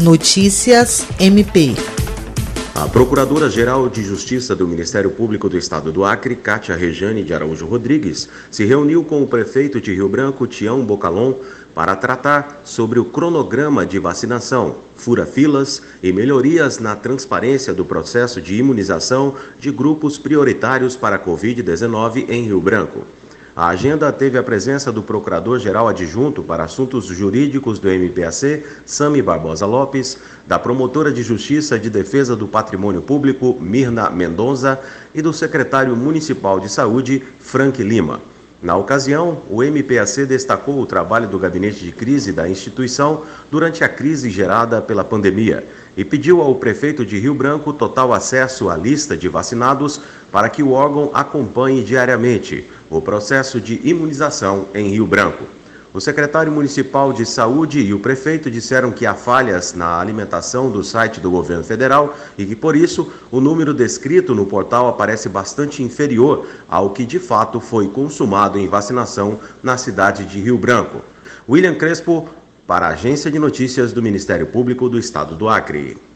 Notícias MP. A Procuradora-Geral de Justiça do Ministério Público do Estado do Acre, Cátia Rejane de Araújo Rodrigues, se reuniu com o prefeito de Rio Branco, Tião Bocalon, para tratar sobre o cronograma de vacinação, fura-filas e melhorias na transparência do processo de imunização de grupos prioritários para a Covid-19 em Rio Branco. A agenda teve a presença do Procurador-Geral Adjunto para Assuntos Jurídicos do MPAC, Sami Barbosa Lopes, da Promotora de Justiça de Defesa do Patrimônio Público, Mirna Mendonça, e do Secretário Municipal de Saúde, Frank Lima. Na ocasião, o MPAC destacou o trabalho do gabinete de crise da instituição durante a crise gerada pela pandemia e pediu ao prefeito de Rio Branco total acesso à lista de vacinados para que o órgão acompanhe diariamente o processo de imunização em Rio Branco. O secretário municipal de saúde e o prefeito disseram que há falhas na alimentação do site do governo federal e que, por isso, o número descrito no portal aparece bastante inferior ao que de fato foi consumado em vacinação na cidade de Rio Branco. William Crespo, para a Agência de Notícias do Ministério Público do Estado do Acre.